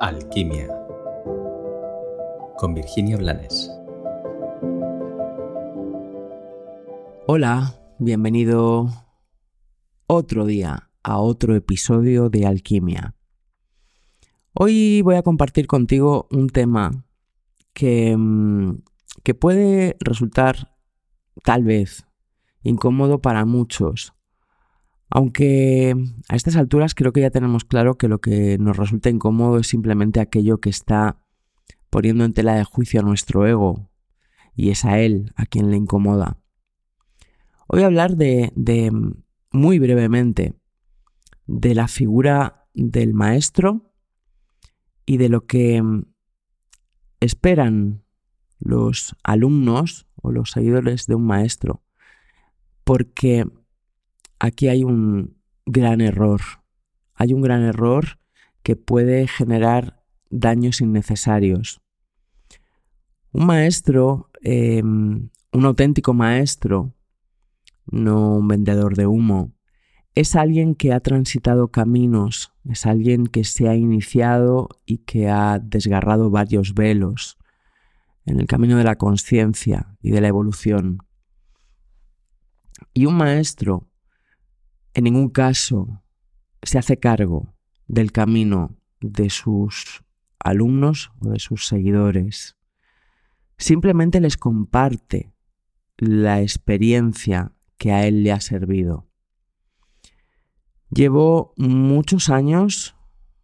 Alquimia con Virginia Blanes. Hola, bienvenido otro día a otro episodio de Alquimia. Hoy voy a compartir contigo un tema que, mm, que puede resultar tal vez incómodo para muchos, aunque a estas alturas creo que ya tenemos claro que lo que nos resulta incómodo es simplemente aquello que está poniendo en tela de juicio a nuestro ego y es a él a quien le incomoda. Hoy voy a hablar de, de muy brevemente de la figura del maestro y de lo que esperan los alumnos o los seguidores de un maestro, porque aquí hay un gran error. Hay un gran error que puede generar daños innecesarios. Un maestro, em, un auténtico maestro, no un vendedor de humo, es alguien que ha transitado caminos, es alguien que se ha iniciado y que ha desgarrado varios velos en el camino de la conciencia y de la evolución. Y un maestro en ningún caso se hace cargo del camino de sus alumnos o de sus seguidores. Simplemente les comparte la experiencia que a él le ha servido. Llevo muchos años,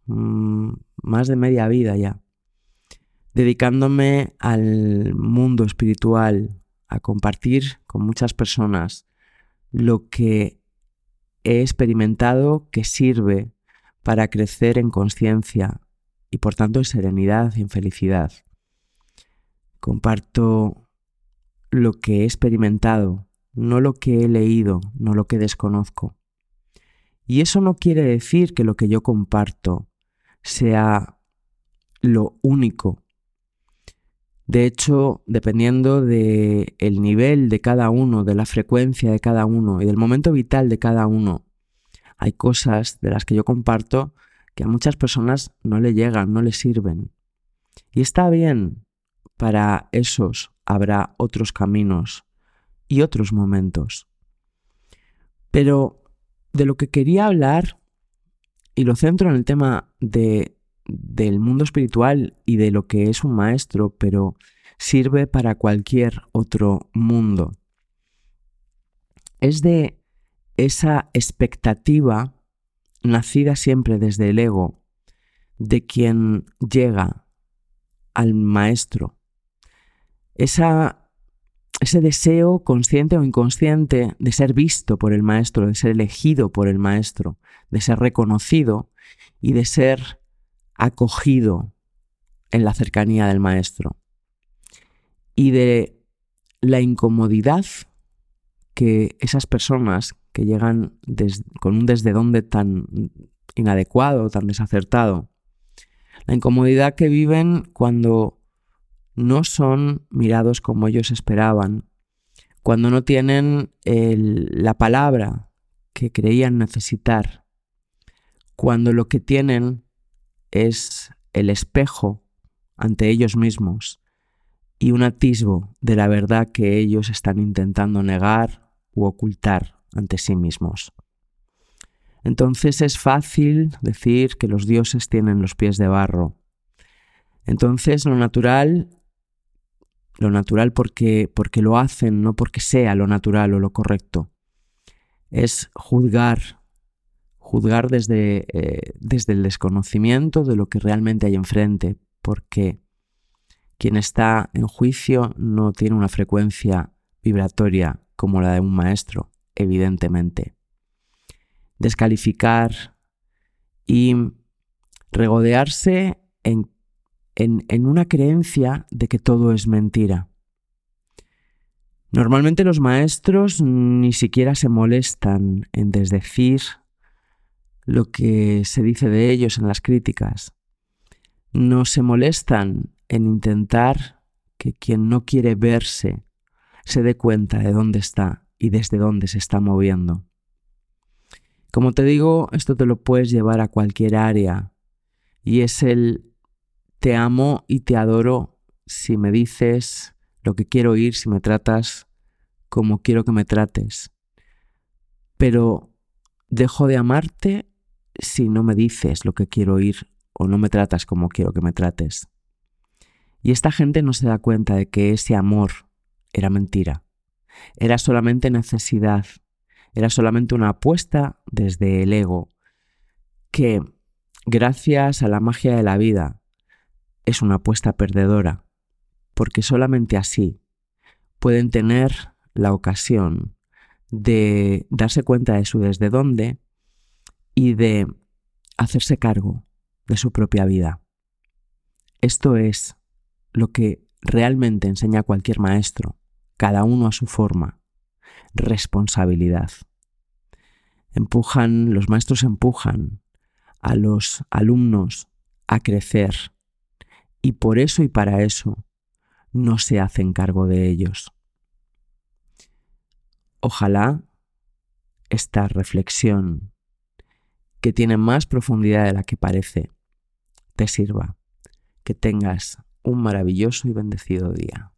mm, más de media vida ya, dedicándome al mundo espiritual, a compartir con muchas personas lo que he experimentado que sirve para crecer en conciencia y por tanto en serenidad y en felicidad. Comparto lo que he experimentado, no lo que he leído, no lo que desconozco. Y eso no quiere decir que lo que yo comparto sea lo único de hecho, dependiendo del el nivel de cada uno, de la frecuencia de cada uno y del momento vital de cada uno, hay cosas de las que yo comparto que a muchas personas no le llegan, no le sirven. Y está bien, para esos habrá otros caminos y otros momentos. Pero de lo que quería hablar, y lo centro en el tema de del mundo espiritual y de lo que es un maestro, pero sirve para cualquier otro mundo. Es de esa expectativa nacida siempre desde el ego de quien llega al maestro. Esa, ese deseo consciente o inconsciente de ser visto por el maestro, de ser elegido por el maestro, de ser reconocido y de ser acogido en la cercanía del maestro y de la incomodidad que esas personas que llegan con un desde dónde tan inadecuado, tan desacertado, la incomodidad que viven cuando no son mirados como ellos esperaban, cuando no tienen la palabra que creían necesitar, cuando lo que tienen es el espejo ante ellos mismos y un atisbo de la verdad que ellos están intentando negar u ocultar ante sí mismos. Entonces es fácil decir que los dioses tienen los pies de barro. Entonces lo natural, lo natural porque, porque lo hacen, no porque sea lo natural o lo correcto, es juzgar juzgar desde, eh, desde el desconocimiento de lo que realmente hay enfrente, porque quien está en juicio no tiene una frecuencia vibratoria como la de un maestro, evidentemente. Descalificar y regodearse en, en una creencia de que todo es mentira. Normalmente los maestros ni siquiera se molestan en desdecir lo que se dice de ellos en las críticas. No se molestan en intentar que quien no quiere verse se dé cuenta de dónde está y desde dónde se está moviendo. Como te digo, esto te lo puedes llevar a cualquier área y es el te amo y te adoro si me dices lo que quiero oír, si me tratas como quiero que me trates. Pero dejo de amarte si no me dices lo que quiero oír o no me tratas como quiero que me trates. Y esta gente no se da cuenta de que ese amor era mentira. Era solamente necesidad. Era solamente una apuesta desde el ego que, gracias a la magia de la vida, es una apuesta perdedora. Porque solamente así pueden tener la ocasión de darse cuenta de su desde dónde y de hacerse cargo de su propia vida. Esto es lo que realmente enseña cualquier maestro, cada uno a su forma. Responsabilidad. Empujan, los maestros empujan a los alumnos a crecer y por eso y para eso no se hacen cargo de ellos. Ojalá esta reflexión, que tiene más profundidad de la que parece, te sirva. Que tengas un maravilloso y bendecido día.